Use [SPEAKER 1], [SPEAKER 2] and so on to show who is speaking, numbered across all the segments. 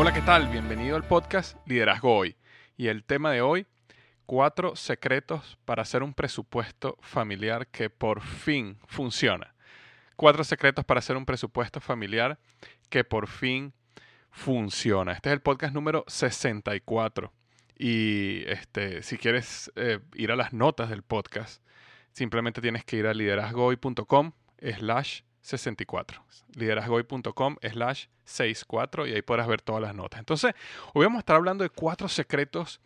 [SPEAKER 1] Hola, ¿qué tal? Bienvenido al podcast Liderazgo Hoy. Y el tema de hoy, cuatro secretos para hacer un presupuesto familiar que por fin funciona. Cuatro secretos para hacer un presupuesto familiar que por fin funciona. Este es el podcast número 64. Y este, si quieres eh, ir a las notas del podcast, simplemente tienes que ir a liderazgohoy.com slash 64. Liderazgoy.com slash 64 y ahí podrás ver todas las notas. Entonces, hoy vamos a estar hablando de cuatro secretos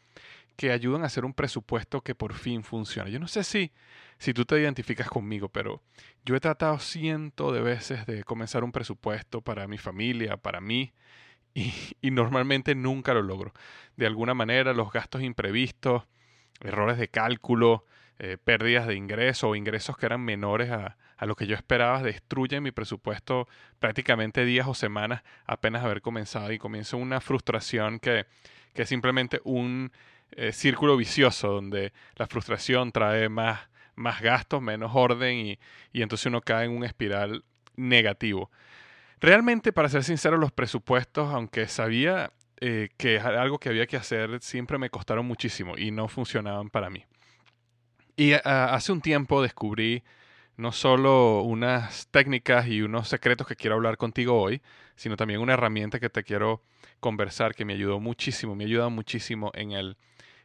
[SPEAKER 1] que ayudan a hacer un presupuesto que por fin funcione. Yo no sé si, si tú te identificas conmigo, pero yo he tratado cientos de veces de comenzar un presupuesto para mi familia, para mí, y, normalmente nunca lo logro. De alguna manera, los gastos imprevistos, errores de cálculo, eh, pérdidas de ingresos o ingresos que eran menores a, a, lo que yo esperaba destruyen mi presupuesto prácticamente días o semanas apenas haber comenzado y comienza una frustración que, que es simplemente un eh, círculo vicioso donde la frustración trae más, más gastos, menos orden y, y entonces uno cae en un espiral negativo. Realmente, para ser sincero, los presupuestos, aunque sabía eh, que algo que había que hacer, siempre me costaron muchísimo y no funcionaban para mí. Y uh, hace un tiempo descubrí no solo unas técnicas y unos secretos que quiero hablar contigo hoy, sino también una herramienta que te quiero conversar que me ayudó muchísimo, me ha ayudado muchísimo en, el,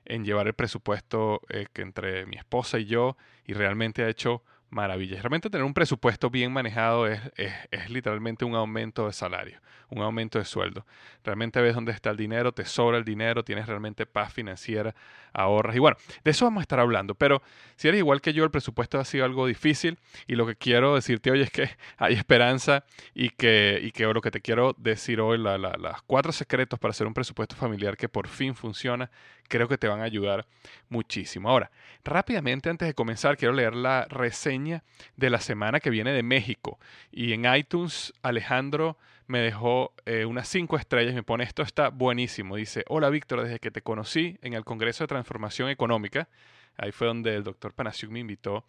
[SPEAKER 1] en llevar el presupuesto eh, entre mi esposa y yo y realmente ha hecho maravillas. Realmente tener un presupuesto bien manejado es, es, literalmente un aumento de salario, un aumento de sueldo. Realmente ves dónde está el dinero, te sobra el dinero, tienes realmente paz financiera, ahorras. Y bueno, de eso vamos a estar hablando. Pero si eres igual que yo, el presupuesto ha sido algo difícil y lo que quiero decirte hoy es que hay esperanza y que, y que lo que te quiero decir hoy, la, la, las cuatro secretos para hacer un presupuesto familiar que por fin funciona, creo que te van a ayudar muchísimo. Ahora, rápidamente antes de comenzar, quiero leer la reseña de la semana que viene de México. Y en iTunes, Alejandro me dejó eh, unas cinco estrellas, me pone esto está buenísimo. Dice, hola Víctor, desde que te conocí en el Congreso de Transformación Económica, ahí fue donde el doctor Panasiuk me invitó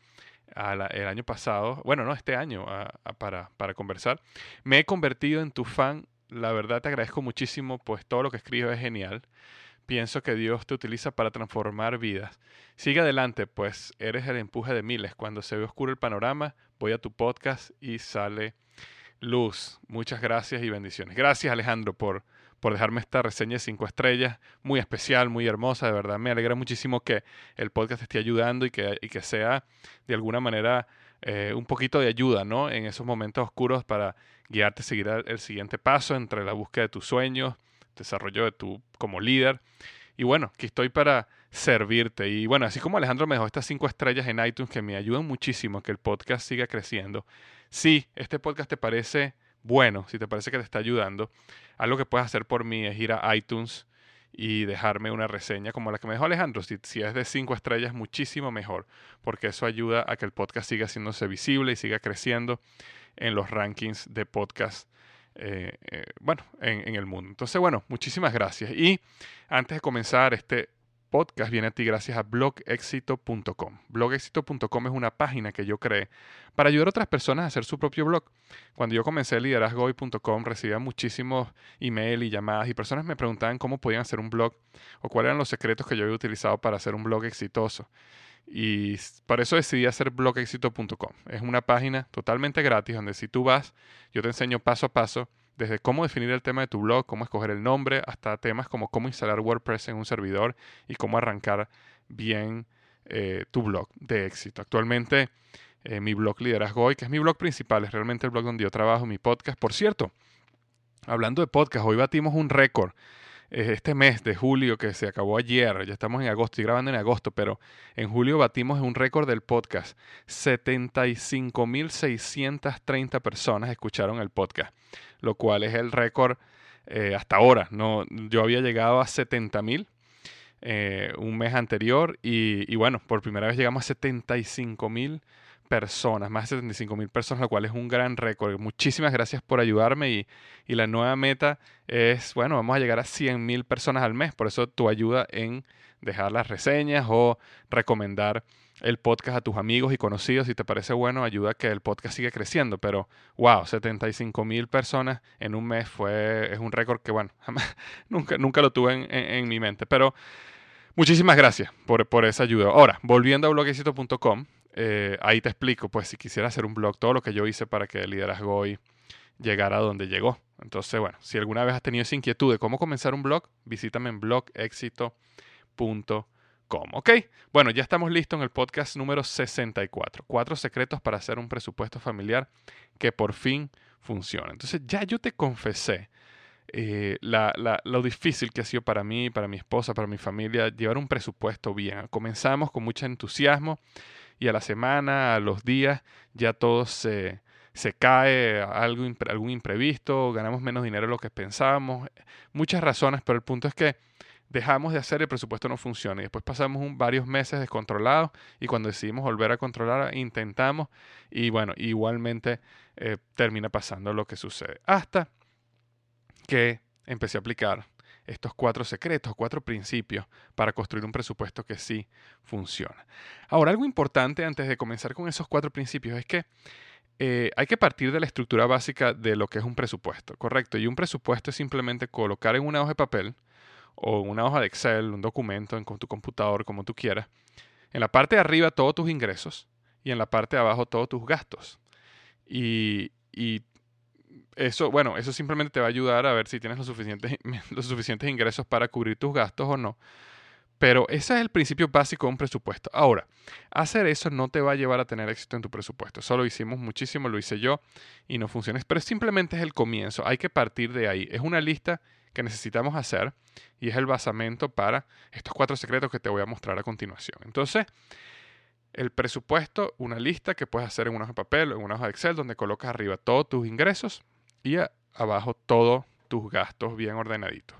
[SPEAKER 1] a la, el año pasado, bueno, no, este año, para, para conversar, me he convertido en tu fan. La verdad te agradezco muchísimo, pues todo lo que escribes es genial. Pienso que Dios te utiliza para transformar vidas. Sigue adelante, pues eres el empuje de miles. Cuando se ve oscuro el panorama, voy a tu podcast y sale luz. Muchas gracias y bendiciones. Gracias Alejandro por, por dejarme esta reseña de cinco estrellas, muy especial, muy hermosa, de verdad. Me alegra muchísimo que el podcast esté ayudando y que, y que sea de alguna manera eh, un poquito de ayuda, ¿no? En esos momentos oscuros para guiarte a seguir el siguiente paso entre la búsqueda de tus sueños, desarrollo de tu como líder. Y bueno, aquí estoy para servirte. Y bueno, así como Alejandro me dejó estas cinco estrellas en iTunes que me ayudan muchísimo a que el podcast siga creciendo. Si este podcast te parece bueno, si te parece que te está ayudando, algo que puedes hacer por mí es ir a iTunes y dejarme una reseña como la que me dejó Alejandro. Si, si es de cinco estrellas, muchísimo mejor, porque eso ayuda a que el podcast siga haciéndose visible y siga creciendo en los rankings de podcast. Eh, eh, bueno, en, el mundo. Entonces, bueno, muchísimas gracias. Y antes de comenzar este podcast viene a ti gracias a blogexito.com. Blogexito.com es una página que yo creé para ayudar a otras personas a hacer su propio blog. Cuando yo comencé liderazgoy.com recibía muchísimos emails y llamadas y personas me preguntaban cómo podían hacer un blog o cuáles eran los secretos que yo había utilizado para hacer un blog exitoso. Y para eso decidí hacer blogexito.com. Es una página totalmente gratis donde si tú vas, yo te enseño paso a paso desde cómo definir el tema de tu blog, cómo escoger el nombre, hasta temas como cómo instalar WordPress en un servidor y cómo arrancar bien eh, tu blog de éxito. Actualmente eh, mi blog Liderazgo Hoy, que es mi blog principal, es realmente el blog donde yo trabajo, mi podcast. Por cierto, hablando de podcast, hoy batimos un récord este mes de julio que se acabó ayer, ya estamos en agosto, estoy grabando en agosto, pero en julio batimos un récord del podcast. 75.630 personas escucharon el podcast, lo cual es el récord eh, hasta ahora. No, yo había llegado a 70.000 eh, un mes anterior y, y, bueno, por primera vez llegamos a 75.000 personas, más de 75 mil personas, lo cual es un gran récord. Muchísimas gracias por ayudarme y, y, la nueva meta es, bueno, vamos a llegar a 100 mil personas al mes. Por eso tu ayuda en dejar las reseñas o recomendar el podcast a tus amigos y conocidos, si te parece bueno, ayuda a que el podcast siga creciendo. Pero, wow, 75 mil personas en un mes fue, es un récord que, bueno, nunca, nunca lo tuve en, en, mi mente. Pero muchísimas gracias por, por esa ayuda. Ahora, volviendo a bloguecito.com, eh, ahí te explico, pues si quisiera hacer un blog, todo lo que yo hice para que el liderazgo hoy llegara a donde llegó. Entonces, bueno, si alguna vez has tenido esa inquietud de cómo comenzar un blog, visítame en blogexito.com. ¿Ok? Bueno, ya estamos listos en el podcast número 64. Cuatro secretos para hacer un presupuesto familiar que por fin funciona. Entonces, ya yo te confesé eh, lo difícil que ha sido para mí, para mi esposa, para mi familia, llevar un presupuesto bien. Comenzamos con mucho entusiasmo y a la semana, a los días, ya todo se, se cae, algo, algún imprevisto, ganamos menos dinero de lo que pensábamos, muchas razones, pero el punto es que dejamos de hacer, el presupuesto no funciona y después pasamos varios meses descontrolados y cuando decidimos volver a controlar, intentamos y bueno, igualmente eh, termina pasando lo que sucede. Hasta que empecé a aplicar estos cuatro secretos, cuatro principios para construir un presupuesto que sí funciona. Ahora, algo importante antes de comenzar con esos cuatro principios es que eh, hay que partir de la estructura básica de lo que es un presupuesto, ¿correcto? Y un presupuesto es simplemente colocar en una hoja de papel o una hoja de Excel, un documento en tu computador, como tú quieras, en la parte de arriba todos tus ingresos y en la parte de abajo todos tus gastos. Y eso, bueno, eso simplemente te va a ayudar a ver si tienes los suficientes, los suficientes ingresos para cubrir tus gastos o no. Pero ese es el principio básico de un presupuesto. Ahora, hacer eso no te va a llevar a tener éxito en tu presupuesto. Eso lo hicimos muchísimo, lo hice yo y no funciona. Pero simplemente es el comienzo. Hay que partir de ahí. Es una lista que necesitamos hacer y es el basamento para estos cuatro secretos que te voy a mostrar a continuación. Entonces, el presupuesto, una lista que puedes hacer en una hoja de papel o en una hoja de Excel donde colocas arriba todos tus ingresos y abajo todos tus gastos bien ordenaditos.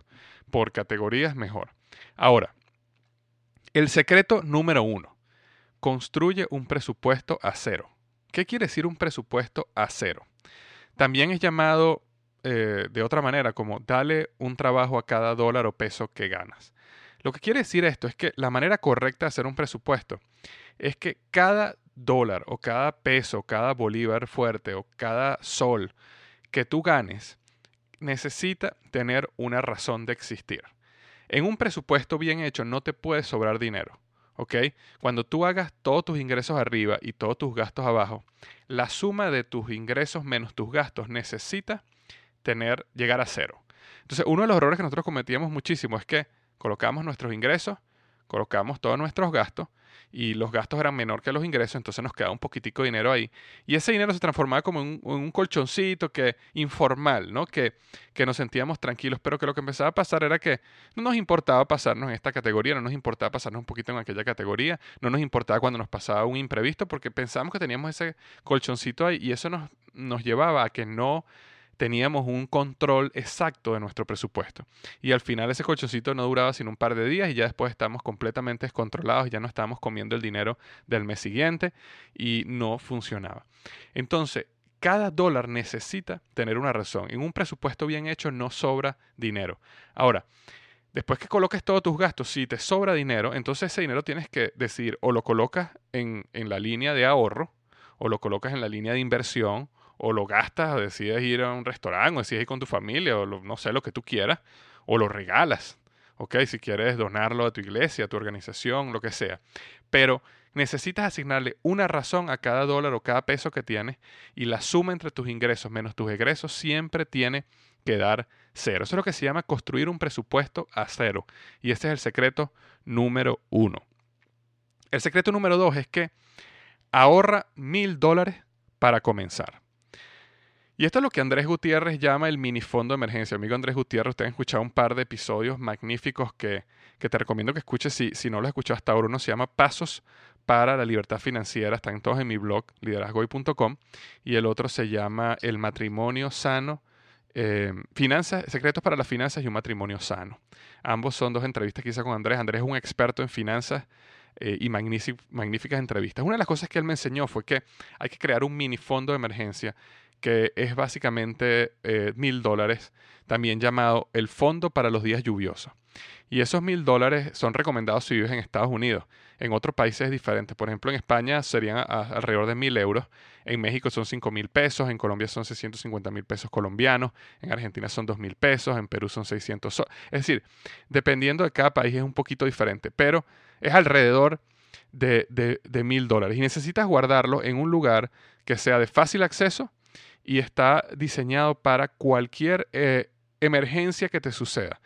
[SPEAKER 1] Por categorías mejor. Ahora, el secreto número uno. Construye un presupuesto a cero. ¿Qué quiere decir un presupuesto a cero? También es llamado eh, de otra manera como dale un trabajo a cada dólar o peso que ganas. Lo que quiere decir esto es que la manera correcta de hacer un presupuesto es que cada dólar o cada peso, cada bolívar fuerte o cada sol que tú ganes necesita tener una razón de existir. En un presupuesto bien hecho no te puede sobrar dinero. ¿ok? Cuando tú hagas todos tus ingresos arriba y todos tus gastos abajo, la suma de tus ingresos menos tus gastos necesita tener, llegar a cero. Entonces, uno de los errores que nosotros cometíamos muchísimo es que colocamos nuestros ingresos, colocamos todos nuestros gastos y los gastos eran menor que los ingresos, entonces nos quedaba un poquitico de dinero ahí. Y ese dinero se transformaba como en un, colchoncito que informal, ¿no? Que, que nos sentíamos tranquilos, pero que lo que empezaba a pasar era que no nos importaba pasarnos en esta categoría, no nos importaba pasarnos un poquito en aquella categoría, no nos importaba cuando nos pasaba un imprevisto, porque pensábamos que teníamos ese colchoncito ahí y eso nos, nos llevaba a que no teníamos un control exacto de nuestro presupuesto. Y al final ese colchoncito no duraba sino un par de días y ya después estamos completamente descontrolados, ya no estábamos comiendo el dinero del mes siguiente y no funcionaba. Entonces, cada dólar necesita tener una razón. En un presupuesto bien hecho no sobra dinero. Ahora, después que coloques todos tus gastos, si te sobra dinero, entonces ese dinero tienes que decir o lo colocas en, en la línea de ahorro, o lo colocas en la línea de inversión, o lo gastas, o decides ir a un restaurante, o decides ir con tu familia, o no sé, lo que tú quieras, o lo regalas, ¿ok? Si quieres donarlo a tu iglesia, a tu organización, lo que sea. Pero necesitas asignarle una razón a cada dólar o cada peso que tienes y la suma entre tus ingresos menos tus egresos siempre tiene que dar cero. Eso es lo que se llama construir un presupuesto a cero. Y este es el secreto número uno. El secreto número dos es que ahorra mil dólares para comenzar. Y esto es lo que Andrés Gutiérrez llama el mini fondo de emergencia. Amigo Andrés Gutiérrez, usted ha escuchado un par de episodios magníficos que, te recomiendo que escuches si, si no lo has escuchado hasta ahora. Uno se llama Pasos para la Libertad Financiera. Están todos en mi blog, liderazgoy.com. Y el otro se llama El matrimonio sano. Eh, finanzas, secretos para las finanzas y un matrimonio sano. Ambos son dos entrevistas que hice con Andrés. Andrés es un experto en finanzas eh, y magníficas entrevistas. Una de las cosas que él me enseñó fue que hay que crear un mini fondo de emergencia que es básicamente eh, mil dólares, también llamado el Fondo para los Días Lluviosos. Y esos mil dólares son recomendados si vives en Estados Unidos. En otros países es diferente. Por ejemplo, en España serían alrededor de mil euros. En México son cinco mil pesos. En Colombia son 650 mil pesos colombianos. En Argentina son dos mil pesos. En Perú son 600. Es decir, dependiendo de cada país es un poquito diferente. Pero es alrededor de mil dólares. Y necesitas guardarlo en un lugar que sea de fácil acceso y está diseñado para cualquier eh, emergencia que te suceda.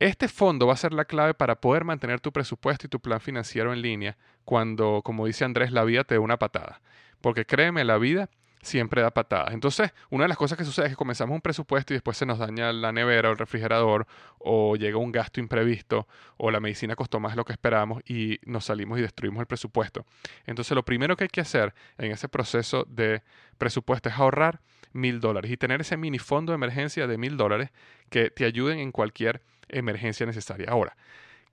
[SPEAKER 1] Este fondo va a ser la clave para poder mantener tu presupuesto y tu plan financiero en línea cuando, como dice Andrés, la vida te dé una patada. Porque créeme, la vida siempre da patadas. Entonces, una de las cosas que sucede es que comenzamos un presupuesto y después se nos daña la nevera o el refrigerador o llega un gasto imprevisto o la medicina costó más de lo que esperábamos y nos salimos y destruimos el presupuesto. Entonces, lo primero que hay que hacer en ese proceso de presupuesto es ahorrar mil dólares y tener ese mini fondo de emergencia de mil dólares que te ayuden en cualquier emergencia necesaria. Ahora,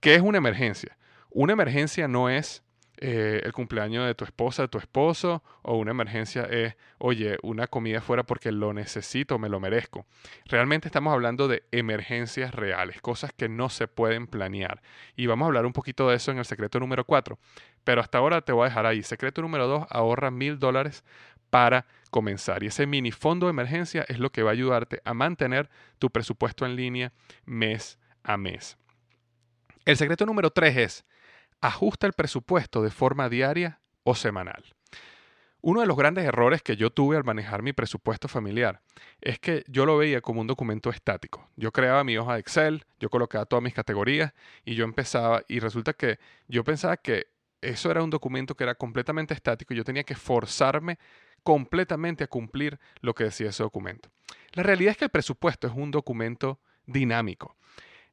[SPEAKER 1] ¿qué es una emergencia? Una emergencia no es eh, el cumpleaños de tu esposa, de tu esposo, o una emergencia es, oye, una comida fuera porque lo necesito, me lo merezco. Realmente estamos hablando de emergencias reales, cosas que no se pueden planear. Y vamos a hablar un poquito de eso en el secreto número 4. Pero hasta ahora te voy a dejar ahí. Secreto número 2, ahorra mil dólares para comenzar. Y ese mini fondo de emergencia es lo que va a ayudarte a mantener tu presupuesto en línea mes a mes. El secreto número 3 es ajusta el presupuesto de forma diaria o semanal. Uno de los grandes errores que yo tuve al manejar mi presupuesto familiar es que yo lo veía como un documento estático. Yo creaba mi hoja de Excel, yo colocaba todas mis categorías y yo empezaba y resulta que yo pensaba que eso era un documento que era completamente estático y yo tenía que forzarme completamente a cumplir lo que decía ese documento. La realidad es que el presupuesto es un documento dinámico.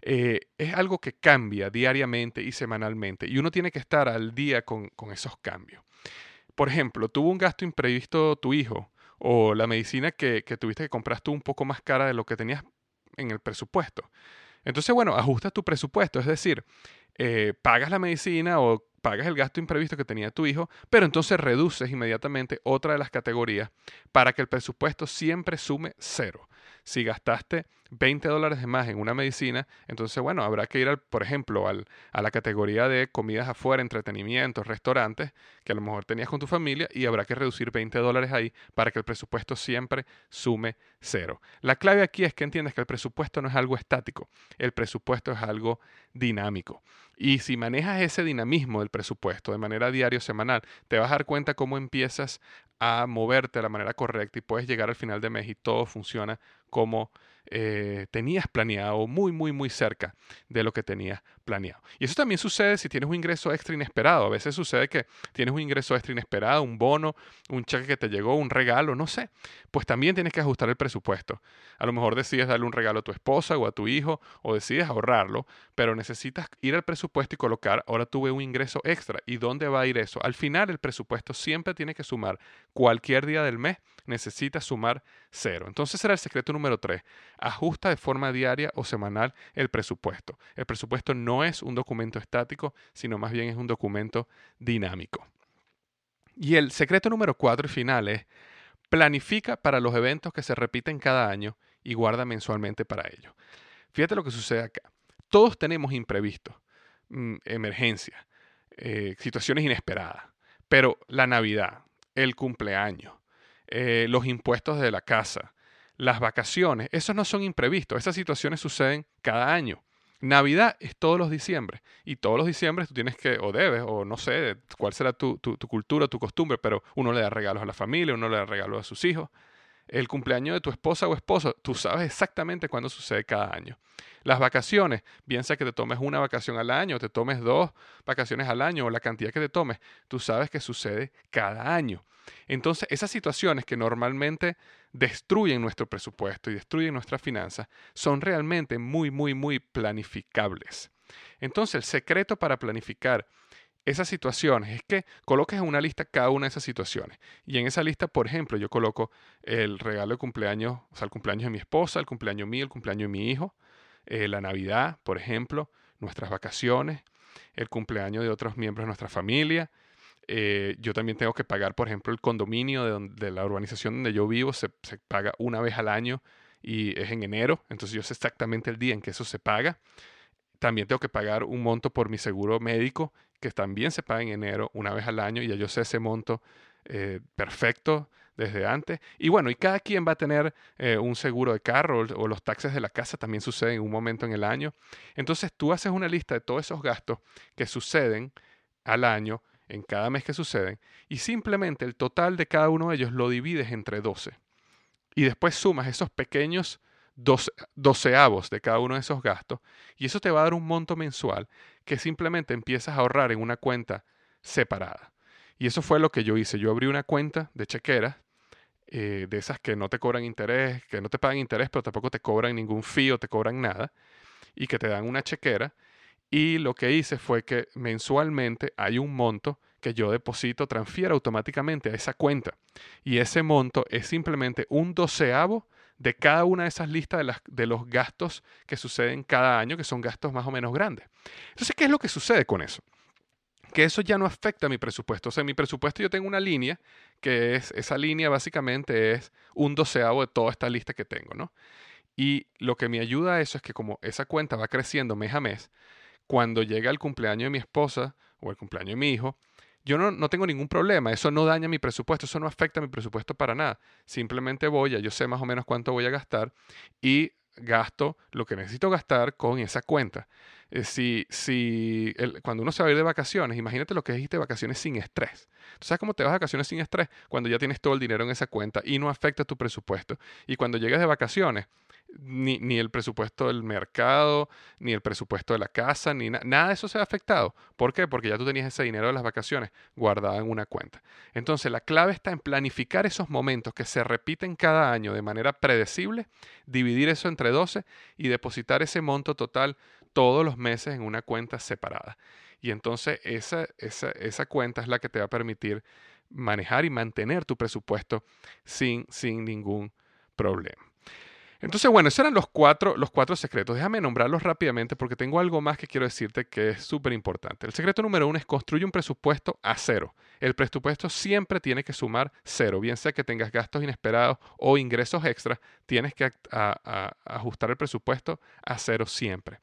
[SPEAKER 1] Eh, es algo que cambia diariamente y semanalmente y uno tiene que estar al día con, esos cambios. Por ejemplo, tuvo un gasto imprevisto tu hijo o la medicina que, tuviste que comprar tú un poco más cara de lo que tenías en el presupuesto. Entonces, bueno, ajustas tu presupuesto, es decir, eh, pagas la medicina o pagas el gasto imprevisto que tenía tu hijo, pero entonces reduces inmediatamente otra de las categorías para que el presupuesto siempre sume cero. Si gastaste 20 dólares de más en una medicina, entonces, bueno, habrá que ir, al, por ejemplo, al, a la categoría de comidas afuera, entretenimientos, restaurantes, que a lo mejor tenías con tu familia, y habrá que reducir 20 dólares ahí para que el presupuesto siempre sume cero. La clave aquí es que entiendas que el presupuesto no es algo estático, el presupuesto es algo dinámico. Y si manejas ese dinamismo del presupuesto de manera diaria o semanal, te vas a dar cuenta cómo empiezas a moverte de la manera correcta y puedes llegar al final de mes y todo funciona como eh, tenías planeado, muy, muy, muy cerca de lo que tenías planeado. Y eso también sucede si tienes un ingreso extra inesperado. A veces sucede que tienes un ingreso extra inesperado, un bono, un cheque que te llegó, un regalo, no sé. Pues también tienes que ajustar el presupuesto. A lo mejor decides darle un regalo a tu esposa o a tu hijo o decides ahorrarlo, pero necesitas ir al presupuesto y colocar, ahora tuve un ingreso extra. ¿Y dónde va a ir eso? Al final el presupuesto siempre tiene que sumar cualquier día del mes necesitas sumar cero. Entonces será el secreto número tres. Ajusta de forma diaria o semanal el presupuesto. El presupuesto no es un documento estático, sino más bien es un documento dinámico. Y el secreto número cuatro y final es planifica para los eventos que se repiten cada año y guarda mensualmente para ello. Fíjate lo que sucede acá. Todos tenemos imprevistos, mm, emergencias, eh, situaciones inesperadas, pero la Navidad, el cumpleaños, eh, los impuestos de la casa, las vacaciones, esos no son imprevistos, esas situaciones suceden cada año. Navidad es todos los diciembre y todos los diciembre tú tienes que, o debes, o no sé cuál será tu, tu, tu cultura, tu costumbre, pero uno le da regalos a la familia, uno le da regalos a sus hijos. El cumpleaños de tu esposa o esposo, tú sabes exactamente cuándo sucede cada año. Las vacaciones, bien sea que te tomes una vacación al año, te tomes dos vacaciones al año, o la cantidad que te tomes, tú sabes que sucede cada año. Entonces, esas situaciones que normalmente destruyen nuestro presupuesto y destruyen nuestras finanzas son realmente muy, muy, muy planificables. Entonces, el secreto para planificar esas situaciones es que coloques en una lista cada una de esas situaciones. Y en esa lista, por ejemplo, yo coloco el regalo de cumpleaños, o sea, el cumpleaños de mi esposa, el cumpleaños mío, el cumpleaños de mi hijo, eh, la Navidad, por ejemplo, nuestras vacaciones, el cumpleaños de otros miembros de nuestra familia. Eh, yo también tengo que pagar, por ejemplo, el condominio de, la urbanización donde yo vivo, se, se, paga una vez al año y es en enero, entonces yo sé exactamente el día en que eso se paga. También tengo que pagar un monto por mi seguro médico, que también se paga en enero una vez al año, y ya yo sé ese monto eh, perfecto desde antes. Y bueno, y cada quien va a tener eh, un seguro de carro o, los taxes de la casa también suceden en un momento en el año. Entonces tú haces una lista de todos esos gastos que suceden al año, en cada mes que suceden, y simplemente el total de cada uno de ellos lo divides entre 12. Y después sumas esos pequeños doceavos de cada uno de esos gastos, y eso te va a dar un monto mensual que simplemente empiezas a ahorrar en una cuenta separada. Y eso fue lo que yo hice. Yo abrí una cuenta de chequera eh, de esas que no te cobran interés, que no te pagan interés, pero tampoco te cobran ningún fee o te cobran nada, y que te dan una chequera. Y lo que hice fue que mensualmente hay un monto que yo deposito, transfiero automáticamente a esa cuenta. Y ese monto es simplemente un doceavo de cada una de esas listas de, las, de, los gastos que suceden cada año, que son gastos más o menos grandes. Entonces, ¿qué es lo que sucede con eso? Que eso ya no afecta a mi presupuesto. O sea, en mi presupuesto yo tengo una línea, que es, esa línea básicamente es un doceavo de toda esta lista que tengo, ¿no? Y lo que me ayuda a eso es que como esa cuenta va creciendo mes a mes, cuando llega el cumpleaños de mi esposa o el cumpleaños de mi hijo, yo no, tengo ningún problema, eso no daña mi presupuesto, eso no afecta mi presupuesto para nada. Simplemente voy, a, yo sé más o menos cuánto voy a gastar y gasto lo que necesito gastar con esa cuenta. Eh, si, si cuando uno se va a ir de vacaciones, imagínate lo que es de vacaciones sin estrés. ¿Tú sabes cómo te vas de vacaciones sin estrés? Cuando ya tienes todo el dinero en esa cuenta y no afecta tu presupuesto. Y cuando llegas de vacaciones, ni, ni, el presupuesto del mercado, ni el presupuesto de la casa, ni nada de eso se ha afectado. ¿Por qué? Porque ya tú tenías ese dinero de las vacaciones guardado en una cuenta. Entonces, la clave está en planificar esos momentos que se repiten cada año de manera predecible, dividir eso entre 12 y depositar ese monto total todos los meses en una cuenta separada. Y entonces esa, esa, esa cuenta es la que te va a permitir manejar y mantener tu presupuesto sin, sin ningún problema. Entonces, bueno, esos eran los cuatro, los cuatro secretos. Déjame nombrarlos rápidamente porque tengo algo más que quiero decirte que es súper importante. El secreto número uno es construye un presupuesto a cero. El presupuesto siempre tiene que sumar cero, bien sea que tengas gastos inesperados o ingresos extras, tienes que ajustar el presupuesto a cero siempre.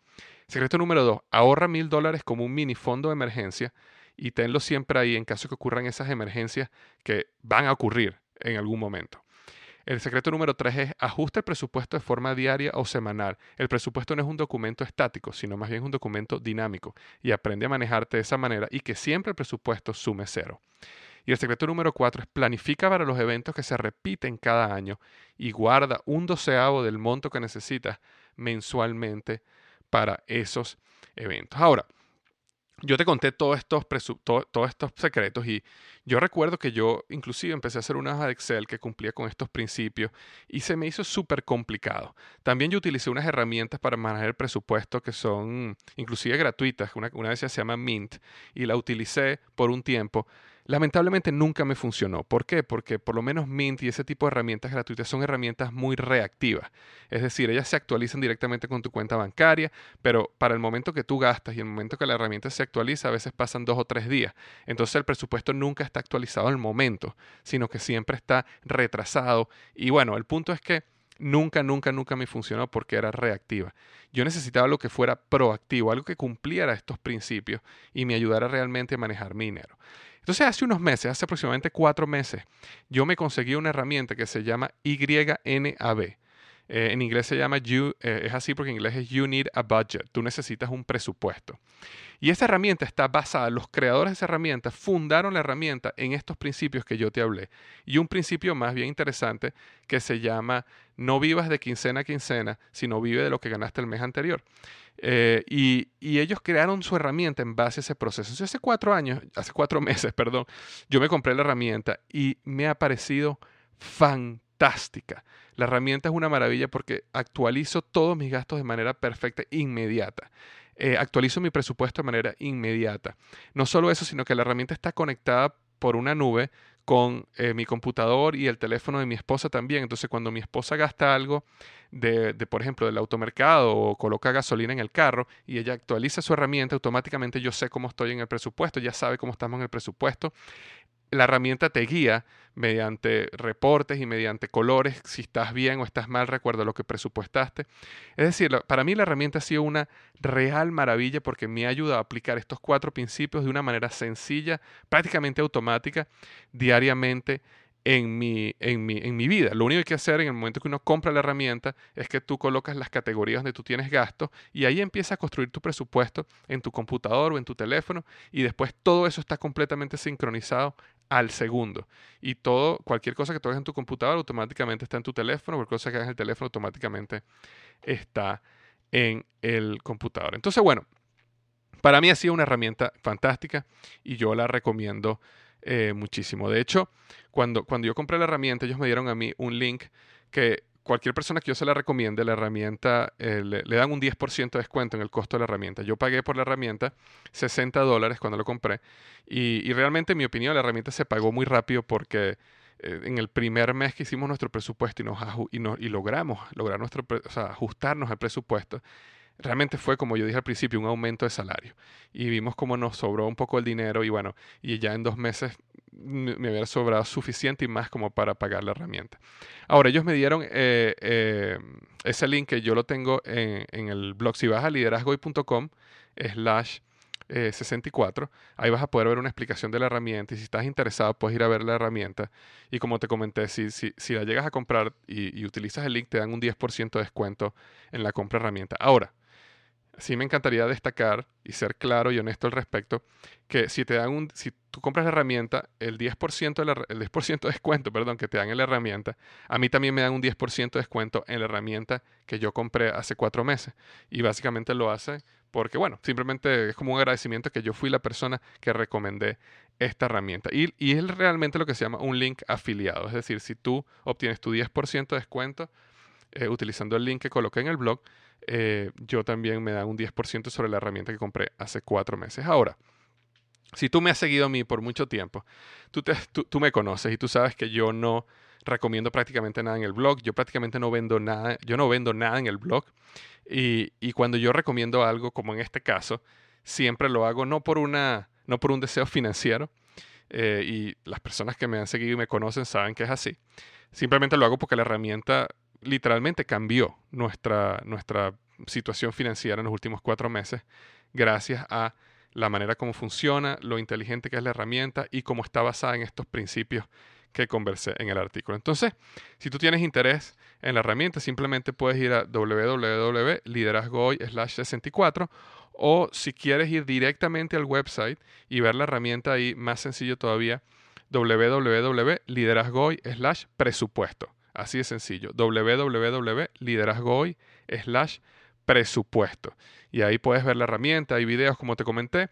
[SPEAKER 1] Secreto número dos, ahorra mil dólares como un mini fondo de emergencia y tenlo siempre ahí en caso que ocurran esas emergencias que van a ocurrir en algún momento. El secreto número tres es ajusta el presupuesto de forma diaria o semanal. El presupuesto no es un documento estático, sino más bien un documento dinámico y aprende a manejarte de esa manera y que siempre el presupuesto sume cero. Y el secreto número cuatro es planifica para los eventos que se repiten cada año y guarda un doceavo del monto que necesitas mensualmente para esos eventos. Ahora, yo te conté todos estos, todos estos secretos y yo recuerdo que yo inclusive empecé a hacer una hoja de Excel que cumplía con estos principios y se me hizo súper complicado. También yo utilicé unas herramientas para manejar el presupuesto que son inclusive gratuitas. Una, una de ellas se llama Mint y la utilicé por un tiempo. Lamentablemente nunca me funcionó. ¿Por qué? Porque por lo menos Mint y ese tipo de herramientas gratuitas son herramientas muy reactivas. Es decir, ellas se actualizan directamente con tu cuenta bancaria, pero para el momento que tú gastas y el momento que la herramienta se actualiza, a veces pasan dos o tres días. Entonces el presupuesto nunca está actualizado al momento, sino que siempre está retrasado. Y bueno, el punto es que nunca, nunca, nunca me funcionó porque era reactiva. Yo necesitaba algo que fuera proactivo, algo que cumpliera estos principios y me ayudara realmente a manejar mi dinero. Entonces, hace unos meses, hace aproximadamente cuatro meses, yo me conseguí una herramienta que se llama YNAB. Eh, en inglés se llama you, eh, es así porque en inglés es You Need a Budget. Tú necesitas un presupuesto. Y esta herramienta está basada, los creadores de esa herramienta fundaron la herramienta en estos principios que yo te hablé. Y un principio más bien interesante que se llama no vivas de quincena a quincena, sino vive de lo que ganaste el mes anterior. Eh, y, ellos crearon su herramienta en base a ese proceso. Hace cuatro años, hace cuatro meses, perdón, yo me compré la herramienta y me ha parecido fantástica. La herramienta es una maravilla porque actualizo todos mis gastos de manera perfecta, inmediata. Eh, actualizo mi presupuesto de manera inmediata. No solo eso, sino que la herramienta está conectada por una nube con eh, mi computador y el teléfono de mi esposa también. Entonces, cuando mi esposa gasta algo de, de, por ejemplo, del automercado o coloca gasolina en el carro y ella actualiza su herramienta, automáticamente yo sé cómo estoy en el presupuesto, ya sabe cómo estamos en el presupuesto la herramienta te guía mediante reportes y mediante colores si estás bien o estás mal, recuerda lo que presupuestaste. Es decir, para mí la herramienta ha sido una real maravilla porque me ha ayudado a aplicar estos cuatro principios de una manera sencilla, prácticamente automática, diariamente en mi, en, mi, en mi vida. Lo único que hay que hacer en el momento que uno compra la herramienta es que tú colocas las categorías donde tú tienes gastos y ahí empiezas a construir tu presupuesto en tu computador o en tu teléfono y después todo eso está completamente sincronizado al segundo. Y todo, cualquier cosa que tú hagas en tu computador automáticamente está en tu teléfono, cualquier cosa que hagas en el teléfono automáticamente está en el computador. Entonces, bueno, para mí ha sido una herramienta fantástica y yo la recomiendo eh, muchísimo. De hecho, cuando, cuando yo compré la herramienta, ellos me dieron a mí un link que cualquier persona que yo se la recomiende, la herramienta, eh, le, dan un 10% de descuento en el costo de la herramienta. Yo pagué por la herramienta 60 dólares cuando lo compré y, realmente, en mi opinión, la herramienta se pagó muy rápido porque eh, en el primer mes que hicimos nuestro presupuesto y, nos, y, y logramos lograr nuestro, ajustarnos al presupuesto, realmente fue, como yo dije al principio, un aumento de salario. Y vimos cómo nos sobró un poco el dinero y bueno, y ya en dos meses me había sobrado suficiente y más como para pagar la herramienta. Ahora, ellos me dieron eh, eh, ese link que yo lo tengo en, el blog. Si vas a liderazgoy.com slash 64, eh, ahí vas a poder ver una explicación de la herramienta y si estás interesado puedes ir a ver la herramienta y como te comenté, si, si, si la llegas a comprar y, y, utilizas el link te dan un 10% de descuento en la compra de herramienta. Ahora, sí me encantaría destacar y ser claro y honesto al respecto que si te dan un, si tú compras la herramienta, el 10%, de la, el 10 de descuento, perdón, que te dan en la herramienta, a mí también me dan un 10% de descuento en la herramienta que yo compré hace cuatro meses. Y básicamente lo hace porque, bueno, simplemente es como un agradecimiento que yo fui la persona que recomendé esta herramienta. Y, y es realmente lo que se llama un link afiliado. Es decir, si tú obtienes tu 10% de descuento eh, utilizando el link que coloqué en el blog, eh, yo también me dan un 10% sobre la herramienta que compré hace cuatro meses. Ahora, si tú me has seguido a mí por mucho tiempo, tú, tú, me conoces y tú sabes que yo no recomiendo prácticamente nada en el blog. Yo prácticamente no vendo nada, yo no vendo nada en el blog. Y, y, cuando yo recomiendo algo, como en este caso, siempre lo hago no por, una, no por un deseo financiero. Eh, y las personas que me han seguido y me conocen saben que es así. Simplemente lo hago porque la herramienta literalmente cambió nuestra, nuestra situación financiera en los últimos cuatro meses gracias a la manera como funciona, lo inteligente que es la herramienta y cómo está basada en estos principios que conversé en el artículo. Entonces, si tú tienes interés en la herramienta, simplemente puedes ir a www.liderazgohoy/64 o si quieres ir directamente al website y ver la herramienta ahí, más sencillo todavía, www.liderazgohoy/presupuesto. Así de sencillo. www.liderazgohoy slash presupuesto. Y ahí puedes ver la herramienta, hay videos como te comenté.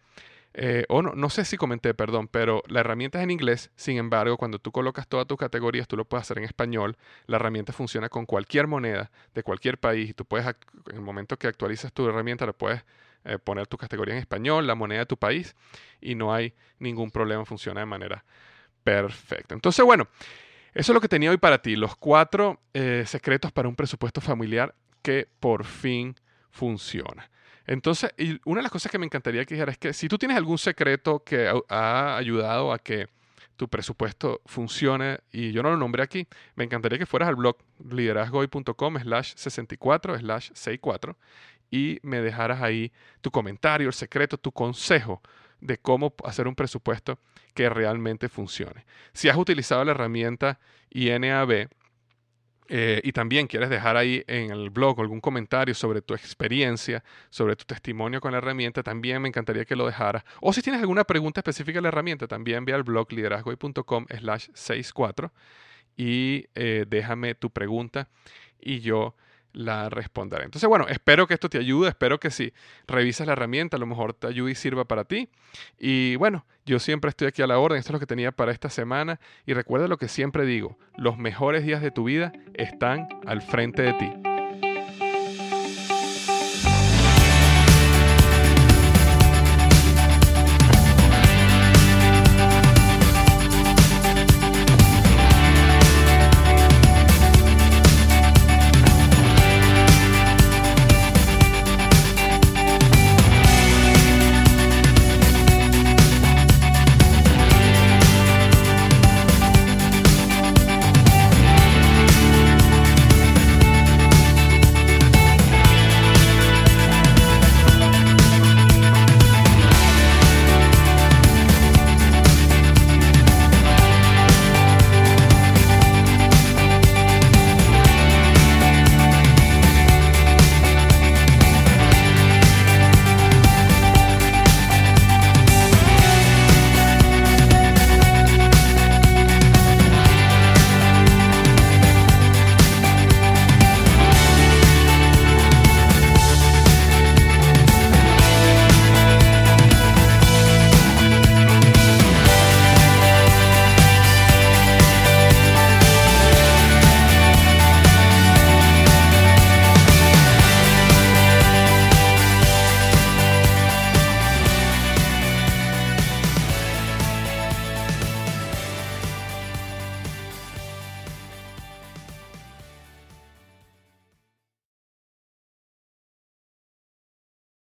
[SPEAKER 1] eh, o no, no sé si comenté, perdón, pero la herramienta es en inglés, sin embargo, cuando tú colocas todas tus categorías, tú lo puedes hacer en español, la herramienta funciona con cualquier moneda de cualquier país y tú puedes, en el momento que actualizas tu herramienta, le puedes eh, poner tu categoría en español, la moneda de tu país y no hay ningún problema, funciona de manera perfecta. Entonces, bueno, eso es lo que tenía hoy para ti, los cuatro eh, secretos para un presupuesto familiar que por fin funciona. Entonces, y una de las cosas que me encantaría que dijera es que si tú tienes algún secreto que ha ayudado a que tu presupuesto funcione, y yo no lo nombré aquí, me encantaría que fueras al blog liderazgoy.com slash 64 slash 64 y me dejaras ahí tu comentario, el secreto, tu consejo de cómo hacer un presupuesto que realmente funcione. Si has utilizado la herramienta INAB, eh, y también quieres dejar ahí en el blog algún comentario sobre tu experiencia, sobre tu testimonio con la herramienta, también me encantaría que lo dejaras. O si tienes alguna pregunta específica de la herramienta, también ve al blog liderazgoy.com slash 64 y eh, déjame tu pregunta y yo la responderé. Entonces, bueno, espero que esto te ayude, espero que si revisas la herramienta, a lo mejor te ayude y sirva para ti. Y bueno, yo siempre estoy aquí a la orden, esto es lo que tenía para esta semana. Y recuerda lo que siempre digo, los mejores días de tu vida están al frente de ti.